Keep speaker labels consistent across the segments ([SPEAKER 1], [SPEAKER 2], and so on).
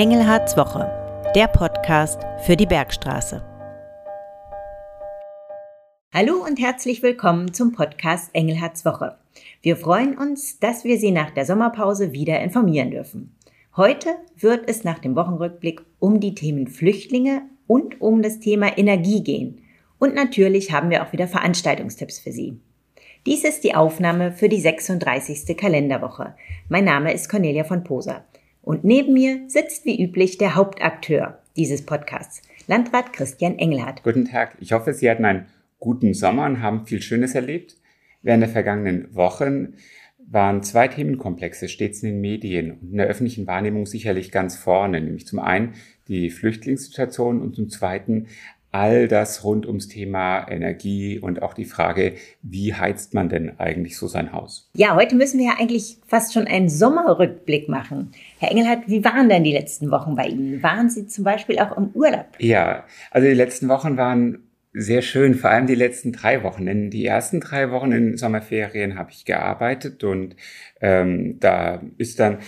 [SPEAKER 1] Engelhards Woche, der Podcast für die Bergstraße. Hallo und herzlich willkommen zum Podcast Engelhards Woche. Wir freuen uns, dass wir Sie nach der Sommerpause wieder informieren dürfen. Heute wird es nach dem Wochenrückblick um die Themen Flüchtlinge und um das Thema Energie gehen. Und natürlich haben wir auch wieder Veranstaltungstipps für Sie. Dies ist die Aufnahme für die 36. Kalenderwoche. Mein Name ist Cornelia von Poser. Und neben mir sitzt wie üblich der Hauptakteur dieses Podcasts, Landrat Christian Engelhardt.
[SPEAKER 2] Guten Tag. Ich hoffe, Sie hatten einen guten Sommer und haben viel Schönes erlebt. Während der vergangenen Wochen waren zwei Themenkomplexe stets in den Medien und in der öffentlichen Wahrnehmung sicherlich ganz vorne, nämlich zum einen die Flüchtlingssituation und zum zweiten all das rund ums Thema Energie und auch die Frage, wie heizt man denn eigentlich so sein Haus?
[SPEAKER 1] Ja, heute müssen wir ja eigentlich fast schon einen Sommerrückblick machen. Herr Engelhardt, wie waren denn die letzten Wochen bei Ihnen? Waren Sie zum Beispiel auch im Urlaub?
[SPEAKER 2] Ja, also die letzten Wochen waren sehr schön, vor allem die letzten drei Wochen. Denn die ersten drei Wochen in Sommerferien habe ich gearbeitet und ähm, da ist dann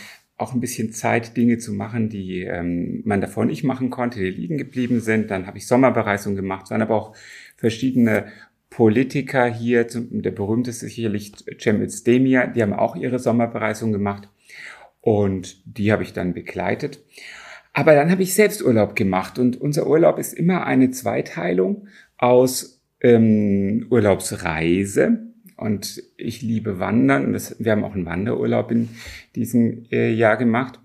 [SPEAKER 2] auch ein bisschen Zeit, Dinge zu machen, die ähm, man davor nicht machen konnte, die liegen geblieben sind. Dann habe ich Sommerbereisung gemacht, sondern aber auch verschiedene Politiker hier, der berühmteste sicherlich Cem Özdemir, die haben auch ihre Sommerbereisung gemacht. Und die habe ich dann begleitet. Aber dann habe ich selbst Urlaub gemacht. Und unser Urlaub ist immer eine Zweiteilung aus ähm, Urlaubsreise, und ich liebe Wandern. Das, wir haben auch einen Wanderurlaub in diesem äh, Jahr gemacht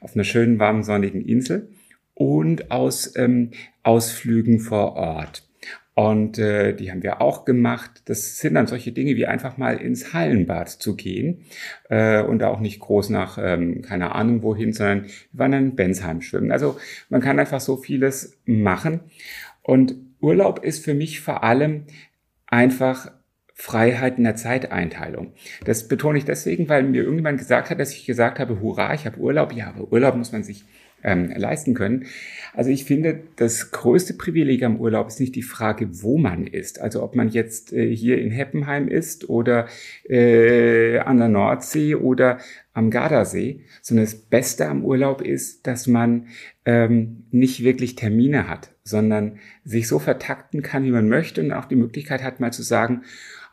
[SPEAKER 2] auf einer schönen, warmen, sonnigen Insel und aus ähm, Ausflügen vor Ort. Und äh, die haben wir auch gemacht. Das sind dann solche Dinge wie einfach mal ins Hallenbad zu gehen äh, und auch nicht groß nach ähm, keine Ahnung wohin, sondern wir waren dann in Bensheim schwimmen. Also man kann einfach so vieles machen. Und Urlaub ist für mich vor allem einfach Freiheit in der Zeiteinteilung. Das betone ich deswegen, weil mir irgendjemand gesagt hat, dass ich gesagt habe, hurra, ich habe Urlaub. Ja, aber Urlaub muss man sich ähm, leisten können. Also ich finde, das größte Privileg am Urlaub ist nicht die Frage, wo man ist. Also ob man jetzt äh, hier in Heppenheim ist oder äh, an der Nordsee oder am Gardasee, sondern das Beste am Urlaub ist, dass man ähm, nicht wirklich Termine hat, sondern sich so vertakten kann, wie man möchte und auch die Möglichkeit hat, mal zu sagen,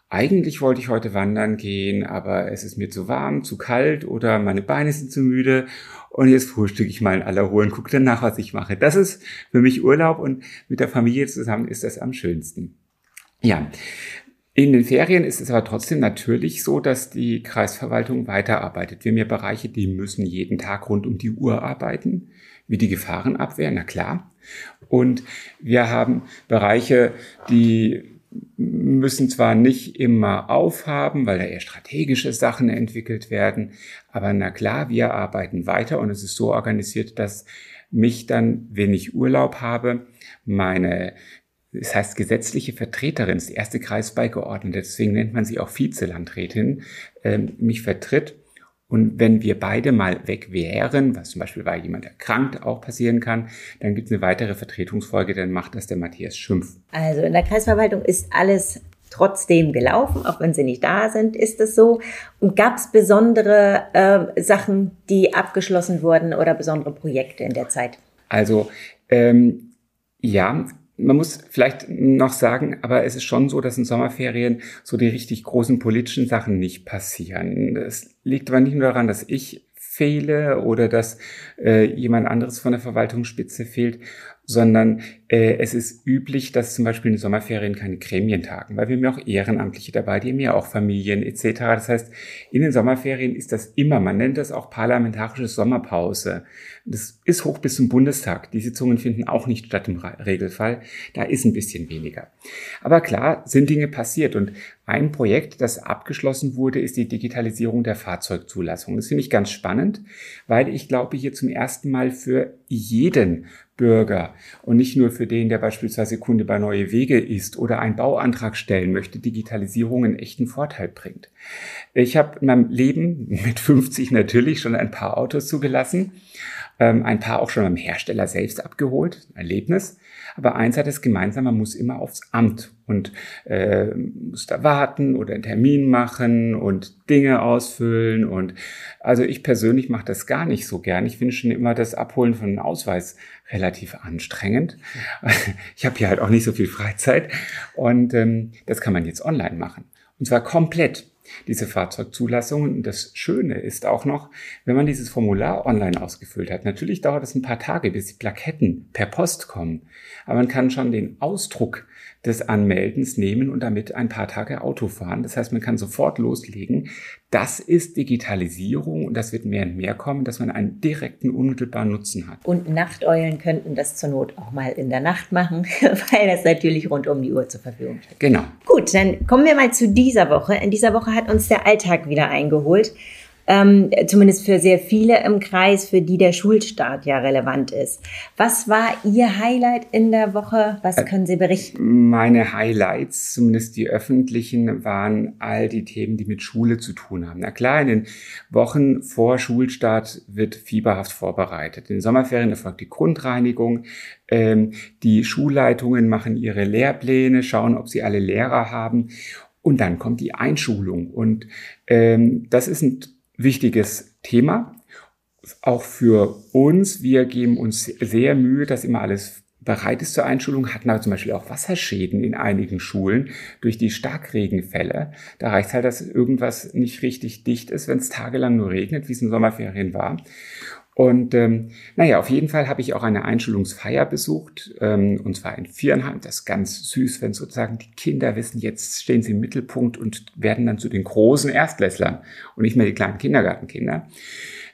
[SPEAKER 2] eigentlich wollte ich heute wandern gehen, aber es ist mir zu warm, zu kalt oder meine Beine sind zu müde und jetzt frühstücke ich mal in aller Ruhe und gucke dann nach, was ich mache. Das ist für mich Urlaub und mit der Familie zusammen ist das am schönsten. Ja. In den Ferien ist es aber trotzdem natürlich so, dass die Kreisverwaltung weiterarbeitet. Wir haben ja Bereiche, die müssen jeden Tag rund um die Uhr arbeiten, wie die Gefahrenabwehr, na klar. Und wir haben Bereiche, die müssen zwar nicht immer aufhaben, weil da eher strategische Sachen entwickelt werden, aber na klar, wir arbeiten weiter und es ist so organisiert, dass mich dann, wenn ich Urlaub habe, meine das heißt gesetzliche Vertreterin, das erste Kreisbeigeordnete, deswegen nennt man sie auch Vizelandrätin, äh, mich vertritt und wenn wir beide mal weg wären, was zum Beispiel weil jemand erkrankt auch passieren kann, dann gibt es eine weitere Vertretungsfolge, dann macht das der Matthias Schimpf.
[SPEAKER 1] Also in der Kreisverwaltung ist alles trotzdem gelaufen, auch wenn sie nicht da sind, ist es so. Und gab es besondere äh, Sachen, die abgeschlossen wurden oder besondere Projekte in der Zeit?
[SPEAKER 2] Also ähm, ja, man muss vielleicht noch sagen, aber es ist schon so, dass in Sommerferien so die richtig großen politischen Sachen nicht passieren. Es liegt aber nicht nur daran, dass ich fehle oder dass äh, jemand anderes von der Verwaltungsspitze fehlt, sondern äh, es ist üblich, dass zum Beispiel in den Sommerferien keine Gremien tagen, weil wir haben ja auch Ehrenamtliche dabei, die haben ja auch Familien etc. Das heißt, in den Sommerferien ist das immer, man nennt das auch parlamentarische Sommerpause. Das ist hoch bis zum Bundestag. Die Sitzungen finden auch nicht statt im Regelfall. Da ist ein bisschen weniger. Aber klar sind Dinge passiert und ein Projekt, das abgeschlossen wurde, ist die Digitalisierung der Fahrzeugzulassung. Das finde ich ganz spannend, weil ich glaube, hier zum ersten Mal für jeden Bürger und nicht nur für den, der beispielsweise Kunde bei Neue Wege ist oder einen Bauantrag stellen möchte, Digitalisierung einen echten Vorteil bringt. Ich habe in meinem Leben mit 50 natürlich schon ein paar Autos zugelassen ähm, ein paar auch schon beim Hersteller selbst abgeholt, Erlebnis. Aber eins hat es gemeinsam, man muss immer aufs Amt und äh, muss da warten oder einen Termin machen und Dinge ausfüllen. Und also ich persönlich mache das gar nicht so gern. Ich finde schon immer das Abholen von einem Ausweis relativ anstrengend. Ich habe hier halt auch nicht so viel Freizeit und ähm, das kann man jetzt online machen. Und zwar komplett diese Fahrzeugzulassung. Und das Schöne ist auch noch, wenn man dieses Formular online ausgefüllt hat, natürlich dauert es ein paar Tage, bis die Plaketten per Post kommen. Aber man kann schon den Ausdruck des Anmeldens nehmen und damit ein paar Tage Auto fahren. Das heißt, man kann sofort loslegen. Das ist Digitalisierung und das wird mehr und mehr kommen, dass man einen direkten, unmittelbaren Nutzen hat.
[SPEAKER 1] Und Nachteulen könnten das zur Not auch mal in der Nacht machen, weil das natürlich rund um die Uhr zur Verfügung steht.
[SPEAKER 2] Genau.
[SPEAKER 1] Gut, dann kommen wir mal zu dieser Woche. In dieser Woche hat uns der Alltag wieder eingeholt ähm, zumindest für sehr viele im Kreis, für die der Schulstart ja relevant ist. Was war Ihr Highlight in der Woche? Was äh, können Sie berichten?
[SPEAKER 2] Meine Highlights, zumindest die öffentlichen, waren all die Themen, die mit Schule zu tun haben. Na klar, in den Wochen vor Schulstart wird fieberhaft vorbereitet. In den Sommerferien erfolgt die Grundreinigung. Ähm, die Schulleitungen machen ihre Lehrpläne, schauen, ob sie alle Lehrer haben. Und dann kommt die Einschulung. Und ähm, das ist ein wichtiges Thema. Auch für uns. Wir geben uns sehr Mühe, dass immer alles bereit ist zur Einschulung, hatten aber zum Beispiel auch Wasserschäden in einigen Schulen durch die Starkregenfälle. Da reicht halt, dass irgendwas nicht richtig dicht ist, wenn es tagelang nur regnet, wie es in Sommerferien war. Und ähm, naja, auf jeden Fall habe ich auch eine Einschulungsfeier besucht, ähm, und zwar in Vierenheim. Das ist ganz süß, wenn sozusagen die Kinder wissen, jetzt stehen sie im Mittelpunkt und werden dann zu den großen Erstklässlern und nicht mehr die kleinen Kindergartenkinder.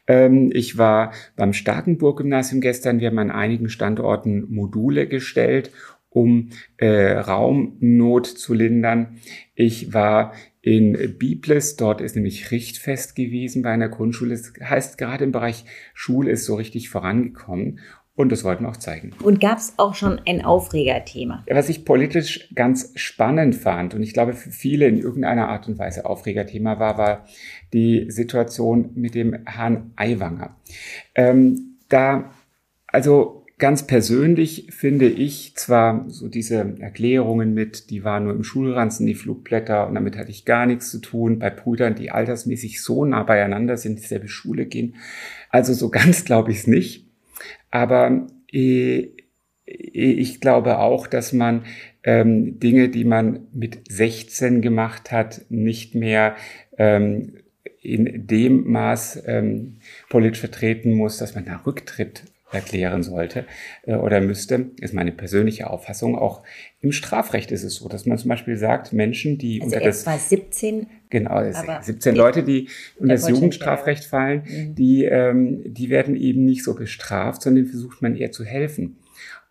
[SPEAKER 2] Ähm, ich war beim Starkenburg-Gymnasium gestern. Wir haben an einigen Standorten Module gestellt um äh, Raumnot zu lindern. Ich war in Biblis. Dort ist nämlich Richtfest gewesen bei einer Grundschule. Das heißt, gerade im Bereich Schule ist so richtig vorangekommen. Und das wollten wir auch zeigen.
[SPEAKER 1] Und gab es auch schon ein Aufregerthema?
[SPEAKER 2] Was ich politisch ganz spannend fand und ich glaube für viele in irgendeiner Art und Weise Aufregerthema war, war die Situation mit dem Herrn Aiwanger. Ähm, da, also Ganz persönlich finde ich zwar so diese Erklärungen mit, die waren nur im Schulranzen, die Flugblätter, und damit hatte ich gar nichts zu tun, bei Brüdern, die altersmäßig so nah beieinander sind, dieselbe Schule gehen. Also so ganz glaube ich es nicht. Aber äh, ich glaube auch, dass man ähm, Dinge, die man mit 16 gemacht hat, nicht mehr ähm, in dem Maß ähm, politisch vertreten muss, dass man da Rücktritt erklären sollte äh, oder müsste, ist meine persönliche Auffassung. Auch im Strafrecht ist es so, dass man zum Beispiel sagt, Menschen, die
[SPEAKER 1] also
[SPEAKER 2] unter das...
[SPEAKER 1] War 17?
[SPEAKER 2] Genau, 17 Leute, die unter das Jugendstrafrecht fallen, mhm. die, ähm, die werden eben nicht so bestraft, sondern versucht man eher zu helfen.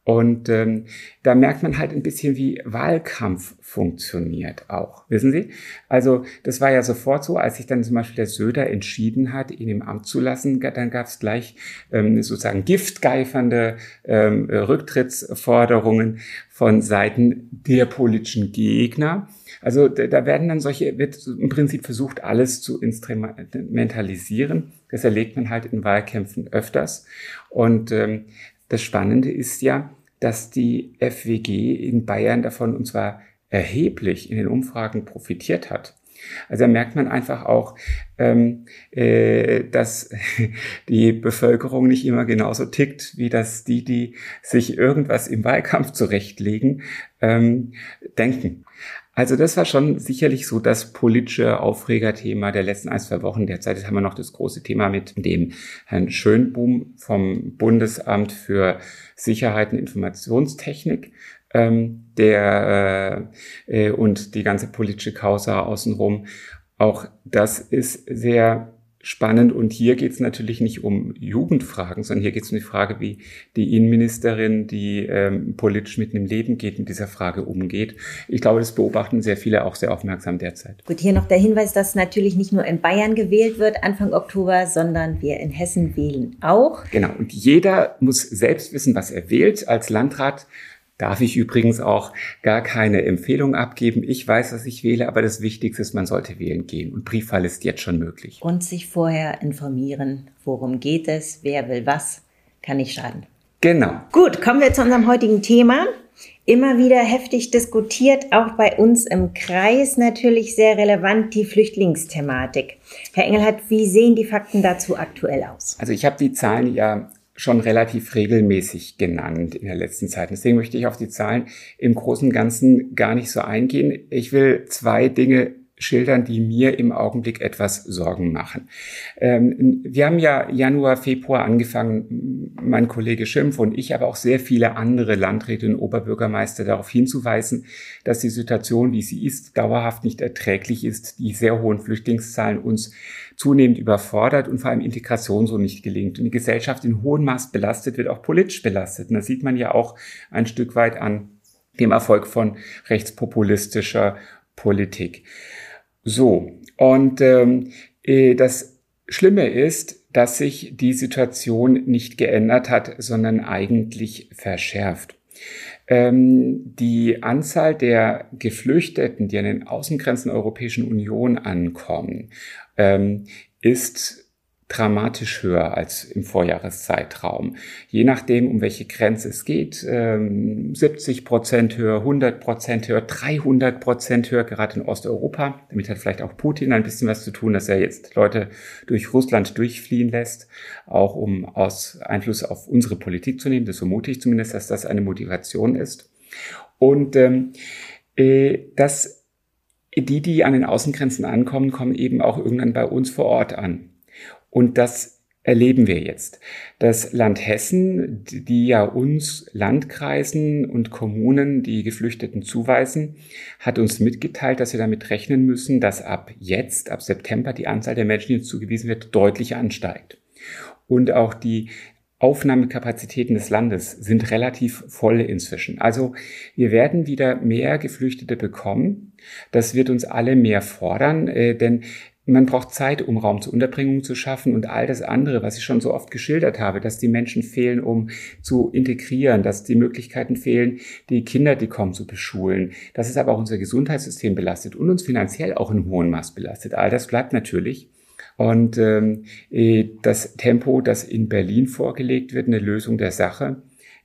[SPEAKER 2] Und ähm, da merkt man halt ein bisschen, wie Wahlkampf funktioniert auch. Wissen Sie? Also das war ja sofort so, als sich dann zum Beispiel der Söder entschieden hat, ihn im Amt zu lassen, dann gab es gleich ähm, sozusagen giftgeifernde ähm, Rücktrittsforderungen von Seiten der politischen Gegner. Also da werden dann solche, wird im Prinzip versucht, alles zu instrumentalisieren. Das erlegt man halt in Wahlkämpfen öfters. Und ähm, das Spannende ist ja, dass die FWG in Bayern davon und zwar erheblich in den Umfragen profitiert hat. Also da merkt man einfach auch, ähm, äh, dass die Bevölkerung nicht immer genauso tickt, wie das die, die sich irgendwas im Wahlkampf zurechtlegen, ähm, denken. Also das war schon sicherlich so das politische Aufregerthema der letzten ein, zwei Wochen. Derzeit haben wir noch das große Thema mit dem Herrn Schönboom vom Bundesamt für Sicherheit und Informationstechnik, ähm, der äh, äh, und die ganze politische Causa außenrum. Auch das ist sehr spannend. Und hier geht es natürlich nicht um Jugendfragen, sondern hier geht es um die Frage, wie die Innenministerin, die ähm, politisch mit dem Leben geht, mit dieser Frage umgeht. Ich glaube, das beobachten sehr viele auch sehr aufmerksam derzeit.
[SPEAKER 1] Gut, hier noch der Hinweis, dass natürlich nicht nur in Bayern gewählt wird Anfang Oktober, sondern wir in Hessen wählen auch.
[SPEAKER 2] Genau. Und jeder muss selbst wissen, was er wählt. Als Landrat Darf ich übrigens auch gar keine Empfehlung abgeben. Ich weiß, was ich wähle, aber das Wichtigste ist, man sollte wählen gehen. Und Briefwahl ist jetzt schon möglich.
[SPEAKER 1] Und sich vorher informieren, worum geht es, wer will was. kann nicht schaden.
[SPEAKER 2] Genau.
[SPEAKER 1] Gut, kommen wir zu unserem heutigen Thema. Immer wieder heftig diskutiert, auch bei uns im Kreis natürlich sehr relevant die Flüchtlingsthematik. Herr Engelhardt, wie sehen die Fakten dazu aktuell aus?
[SPEAKER 2] Also ich habe die Zahlen ja schon relativ regelmäßig genannt in der letzten Zeit. Deswegen möchte ich auf die Zahlen im Großen und Ganzen gar nicht so eingehen. Ich will zwei Dinge schildern, die mir im Augenblick etwas Sorgen machen. Ähm, wir haben ja Januar, Februar angefangen, mein Kollege Schimpf und ich, aber auch sehr viele andere Landräte und Oberbürgermeister darauf hinzuweisen, dass die Situation, wie sie ist, dauerhaft nicht erträglich ist, die sehr hohen Flüchtlingszahlen uns zunehmend überfordert und vor allem Integration so nicht gelingt und die Gesellschaft in hohem Maß belastet wird, auch politisch belastet. Und das sieht man ja auch ein Stück weit an dem Erfolg von rechtspopulistischer Politik. So, und ähm, äh, das Schlimme ist, dass sich die Situation nicht geändert hat, sondern eigentlich verschärft. Ähm, die Anzahl der Geflüchteten, die an den Außengrenzen der Europäischen Union ankommen, ähm, ist dramatisch höher als im Vorjahreszeitraum. Je nachdem, um welche Grenze es geht, 70 ähm, Prozent höher, 100 Prozent höher, 300 Prozent höher, gerade in Osteuropa. Damit hat vielleicht auch Putin ein bisschen was zu tun, dass er jetzt Leute durch Russland durchfliehen lässt, auch um aus Einfluss auf unsere Politik zu nehmen. Das vermute ich zumindest, dass das eine Motivation ist. Und ähm, äh, das die, die an den Außengrenzen ankommen, kommen eben auch irgendwann bei uns vor Ort an. Und das erleben wir jetzt. Das Land Hessen, die ja uns Landkreisen und Kommunen die Geflüchteten zuweisen, hat uns mitgeteilt, dass wir damit rechnen müssen, dass ab jetzt, ab September, die Anzahl der Menschen, die uns zugewiesen wird, deutlich ansteigt. Und auch die Aufnahmekapazitäten des Landes sind relativ voll inzwischen. Also wir werden wieder mehr Geflüchtete bekommen. Das wird uns alle mehr fordern, äh, denn man braucht Zeit, um Raum zur Unterbringung zu schaffen und all das andere, was ich schon so oft geschildert habe, dass die Menschen fehlen, um zu integrieren, dass die Möglichkeiten fehlen, die Kinder, die kommen, zu beschulen, dass es aber auch unser Gesundheitssystem belastet und uns finanziell auch in hohem Maß belastet. All das bleibt natürlich. Und ähm, äh, das Tempo, das in Berlin vorgelegt wird, eine Lösung der Sache,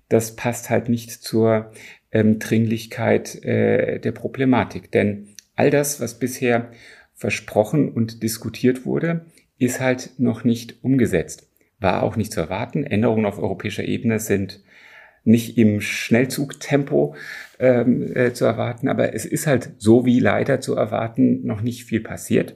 [SPEAKER 2] das passt halt nicht zur ähm, Dringlichkeit äh, der Problematik. Denn all das, was bisher versprochen und diskutiert wurde, ist halt noch nicht umgesetzt. War auch nicht zu erwarten. Änderungen auf europäischer Ebene sind nicht im Schnellzugtempo ähm, äh, zu erwarten, aber es ist halt so wie leider zu erwarten noch nicht viel passiert.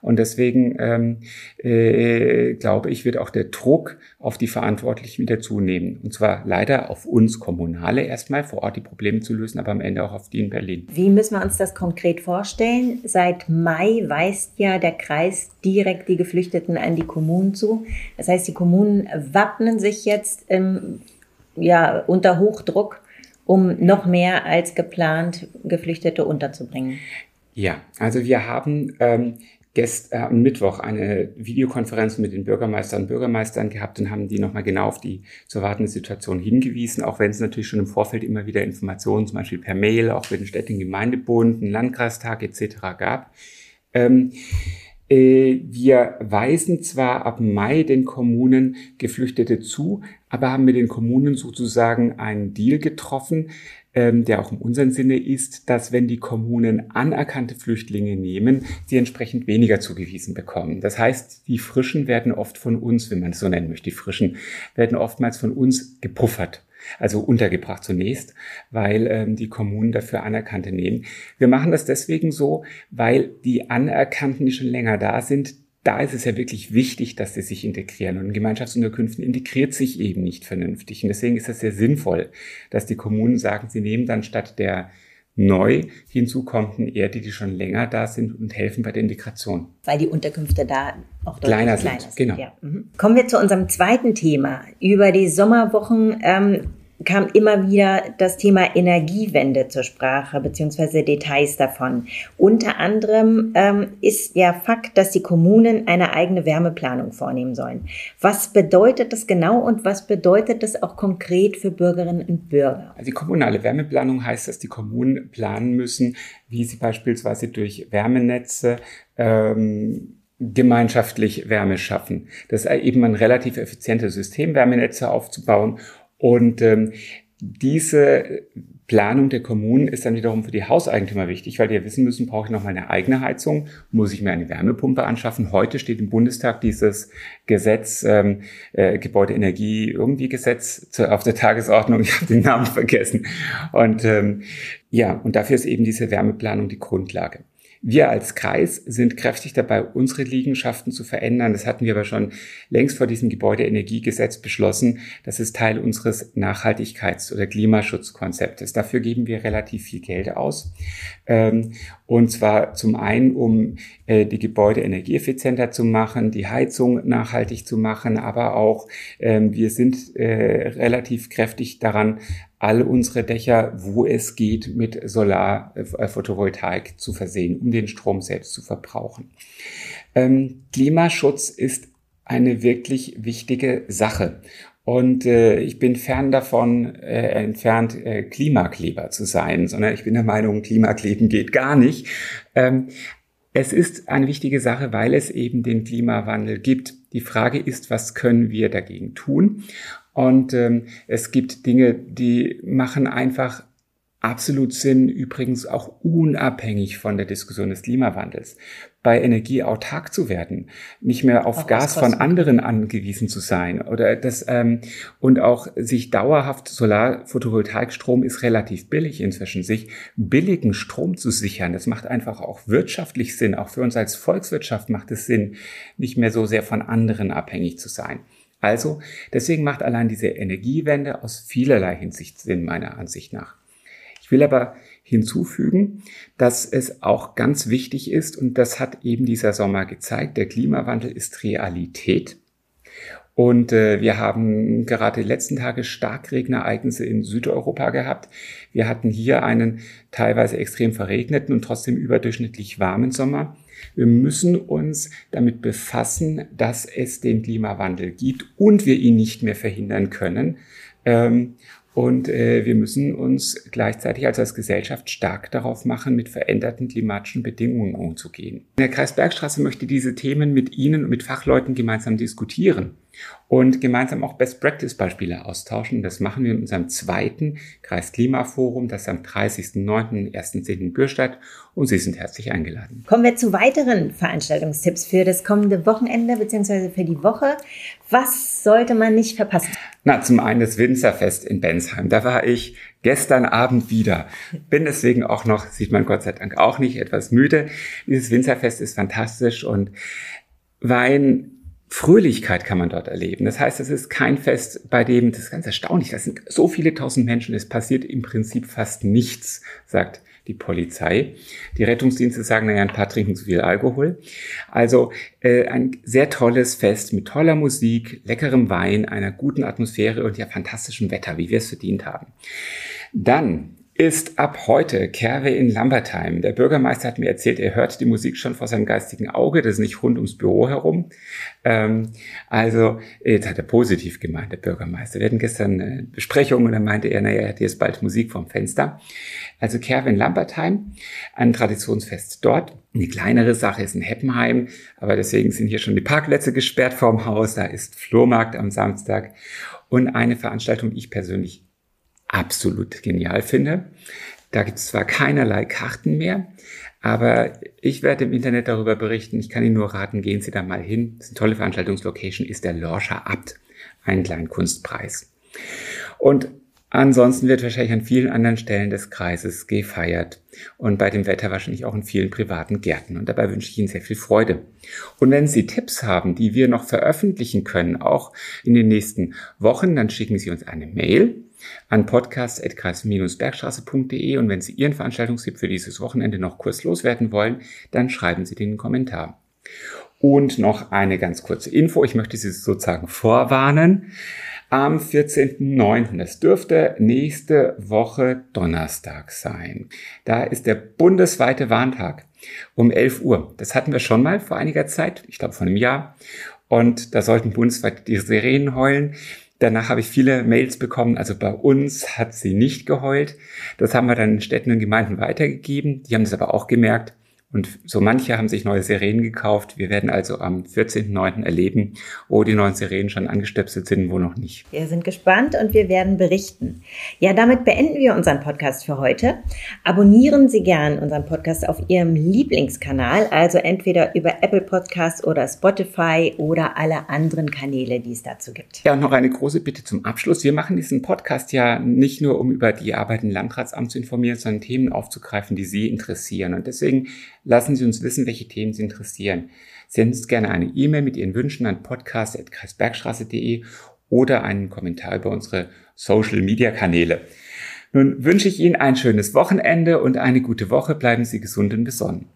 [SPEAKER 2] Und deswegen ähm, äh, glaube ich, wird auch der Druck auf die Verantwortlichen wieder zunehmen. Und zwar leider auf uns Kommunale erstmal vor Ort die Probleme zu lösen, aber am Ende auch auf die in Berlin.
[SPEAKER 1] Wie müssen wir uns das konkret vorstellen? Seit Mai weist ja der Kreis direkt die Geflüchteten an die Kommunen zu. Das heißt, die Kommunen wappnen sich jetzt ähm, ja, unter Hochdruck um noch mehr als geplant Geflüchtete unterzubringen.
[SPEAKER 2] Ja, also wir haben ähm, gest, äh, am Mittwoch eine Videokonferenz mit den Bürgermeistern und Bürgermeistern gehabt und haben die nochmal genau auf die zu erwartende Situation hingewiesen, auch wenn es natürlich schon im Vorfeld immer wieder Informationen, zum Beispiel per Mail, auch für den Städtischen Gemeindebund, einen Landkreistag etc. gab. Ähm, äh, wir weisen zwar ab Mai den Kommunen Geflüchtete zu, aber haben mit den Kommunen sozusagen einen Deal getroffen, der auch in unserem Sinne ist, dass wenn die Kommunen anerkannte Flüchtlinge nehmen, sie entsprechend weniger zugewiesen bekommen. Das heißt, die Frischen werden oft von uns, wenn man es so nennen möchte, die Frischen werden oftmals von uns gepuffert also untergebracht zunächst, weil ähm, die Kommunen dafür Anerkannte nehmen. Wir machen das deswegen so, weil die Anerkannten, die schon länger da sind, da ist es ja wirklich wichtig, dass sie sich integrieren. Und in Gemeinschaftsunterkünften integriert sich eben nicht vernünftig. Und deswegen ist es sehr sinnvoll, dass die Kommunen sagen, sie nehmen dann statt der neu hinzukommenden eher die, die schon länger da sind und helfen bei der Integration.
[SPEAKER 1] Weil die Unterkünfte da auch
[SPEAKER 2] kleiner sind. Kleiner sind. Genau.
[SPEAKER 1] Ja. Mhm. Kommen wir zu unserem zweiten Thema. Über die Sommerwochen ähm, kam immer wieder das Thema Energiewende zur Sprache, beziehungsweise Details davon. Unter anderem ähm, ist ja Fakt, dass die Kommunen eine eigene Wärmeplanung vornehmen sollen. Was bedeutet das genau und was bedeutet das auch konkret für Bürgerinnen und Bürger?
[SPEAKER 2] Also die kommunale Wärmeplanung heißt, dass die Kommunen planen müssen, wie sie beispielsweise durch Wärmenetze ähm, gemeinschaftlich Wärme schaffen. Das ist eben ein relativ effizientes System, Wärmenetze aufzubauen. Und ähm, diese Planung der Kommunen ist dann wiederum für die Hauseigentümer wichtig, weil die ja wissen müssen, brauche ich noch mal eine eigene Heizung, muss ich mir eine Wärmepumpe anschaffen. Heute steht im Bundestag dieses Gesetz, ähm, äh, Gebäudeenergie irgendwie Gesetz zu, auf der Tagesordnung. Ich habe den Namen vergessen. Und ähm, ja, und dafür ist eben diese Wärmeplanung die Grundlage. Wir als Kreis sind kräftig dabei, unsere Liegenschaften zu verändern. Das hatten wir aber schon längst vor diesem Gebäudeenergiegesetz beschlossen. Das ist Teil unseres Nachhaltigkeits- oder Klimaschutzkonzeptes. Dafür geben wir relativ viel Geld aus. Ähm, und zwar zum einen, um die Gebäude energieeffizienter zu machen, die Heizung nachhaltig zu machen, aber auch ähm, wir sind äh, relativ kräftig daran, all unsere Dächer, wo es geht, mit Solar, äh, zu versehen, um den Strom selbst zu verbrauchen. Ähm, Klimaschutz ist eine wirklich wichtige Sache. Und äh, ich bin fern davon äh, entfernt, äh, Klimakleber zu sein, sondern ich bin der Meinung, Klimakleben geht gar nicht. Ähm, es ist eine wichtige Sache, weil es eben den Klimawandel gibt. Die Frage ist, was können wir dagegen tun? Und ähm, es gibt Dinge, die machen einfach absolut Sinn, übrigens auch unabhängig von der Diskussion des Klimawandels, bei Energie autark zu werden, nicht mehr auf auch Gas von anderen angewiesen zu sein oder das ähm, und auch sich dauerhaft Solar, Photovoltaikstrom ist relativ billig inzwischen, sich billigen Strom zu sichern. Das macht einfach auch wirtschaftlich Sinn, auch für uns als Volkswirtschaft macht es Sinn, nicht mehr so sehr von anderen abhängig zu sein. Also, deswegen macht allein diese Energiewende aus vielerlei Hinsicht Sinn, meiner Ansicht nach. Ich will aber hinzufügen, dass es auch ganz wichtig ist, und das hat eben dieser Sommer gezeigt, der Klimawandel ist Realität. Und äh, wir haben gerade die letzten Tage Starkregenereignisse in Südeuropa gehabt. Wir hatten hier einen teilweise extrem verregneten und trotzdem überdurchschnittlich warmen Sommer. Wir müssen uns damit befassen, dass es den Klimawandel gibt und wir ihn nicht mehr verhindern können. Ähm, und äh, wir müssen uns gleichzeitig also als Gesellschaft stark darauf machen, mit veränderten klimatischen Bedingungen umzugehen. Der Kreis Bergstraße möchte diese Themen mit Ihnen und mit Fachleuten gemeinsam diskutieren und gemeinsam auch Best-Practice-Beispiele austauschen. Das machen wir in unserem zweiten Kreisklimaforum, das am 30.09. 1.10. in Bürstadt und Sie sind herzlich eingeladen.
[SPEAKER 1] Kommen wir zu weiteren Veranstaltungstipps für das kommende Wochenende bzw. für die Woche. Was sollte man nicht verpassen?
[SPEAKER 2] Na, zum einen das Winzerfest in Bensheim. Da war ich gestern Abend wieder. Bin deswegen auch noch, sieht man Gott sei Dank auch nicht, etwas müde. Dieses Winzerfest ist fantastisch und Wein Fröhlichkeit kann man dort erleben. Das heißt, es ist kein Fest, bei dem, das ist ganz erstaunlich, das sind so viele tausend Menschen, es passiert im Prinzip fast nichts, sagt die Polizei. Die Rettungsdienste sagen, naja, ein paar trinken zu viel Alkohol. Also äh, ein sehr tolles Fest mit toller Musik, leckerem Wein, einer guten Atmosphäre und ja fantastischem Wetter, wie wir es verdient haben. Dann ist ab heute Kerwe in Lambertheim. Der Bürgermeister hat mir erzählt, er hört die Musik schon vor seinem geistigen Auge. Das ist nicht rund ums Büro herum. Ähm, also, jetzt hat er positiv gemeint, der Bürgermeister. Wir hatten gestern eine Besprechung und dann meinte er, naja, er hat jetzt bald Musik vom Fenster. Also Kerwe in Lambertheim, ein Traditionsfest dort. Eine kleinere Sache ist in Heppenheim, aber deswegen sind hier schon die Parkplätze gesperrt vorm Haus. Da ist Flohmarkt am Samstag. Und eine Veranstaltung, die ich persönlich absolut genial finde. Da gibt es zwar keinerlei Karten mehr, aber ich werde im Internet darüber berichten. Ich kann Ihnen nur raten, gehen Sie da mal hin. Das ist eine tolle Veranstaltungslocation, ist der Lorscher Abt, ein Kleinkunstpreis. Und ansonsten wird wahrscheinlich an vielen anderen Stellen des Kreises gefeiert und bei dem Wetter wahrscheinlich auch in vielen privaten Gärten. Und dabei wünsche ich Ihnen sehr viel Freude. Und wenn Sie Tipps haben, die wir noch veröffentlichen können, auch in den nächsten Wochen, dann schicken Sie uns eine Mail an podcast.kreis-bergstraße.de und wenn Sie Ihren Veranstaltungstipp für dieses Wochenende noch kurz loswerden wollen, dann schreiben Sie den Kommentar. Und noch eine ganz kurze Info. Ich möchte Sie sozusagen vorwarnen. Am 14.09. Das dürfte nächste Woche Donnerstag sein. Da ist der bundesweite Warntag um 11 Uhr. Das hatten wir schon mal vor einiger Zeit, ich glaube vor einem Jahr. Und da sollten bundesweit die Sirenen heulen. Danach habe ich viele Mails bekommen. Also bei uns hat sie nicht geheult. Das haben wir dann in Städten und Gemeinden weitergegeben. Die haben das aber auch gemerkt. Und so manche haben sich neue Sirenen gekauft. Wir werden also am 14.09. erleben, wo die neuen Sirenen schon angestöpselt sind, wo noch nicht.
[SPEAKER 1] Wir sind gespannt und wir werden berichten. Ja, damit beenden wir unseren Podcast für heute. Abonnieren Sie gern unseren Podcast auf Ihrem Lieblingskanal, also entweder über Apple Podcasts oder Spotify oder alle anderen Kanäle, die es dazu gibt.
[SPEAKER 2] Ja, und noch eine große Bitte zum Abschluss. Wir machen diesen Podcast ja nicht nur, um über die Arbeit im Landratsamt zu informieren, sondern Themen aufzugreifen, die Sie interessieren. Und deswegen lassen Sie uns wissen, welche Themen Sie interessieren. Senden Sie uns gerne eine E-Mail mit Ihren Wünschen an podcast.kreisbergstraße.de oder einen Kommentar über unsere Social Media Kanäle. Nun wünsche ich Ihnen ein schönes Wochenende und eine gute Woche. Bleiben Sie gesund und besonnen.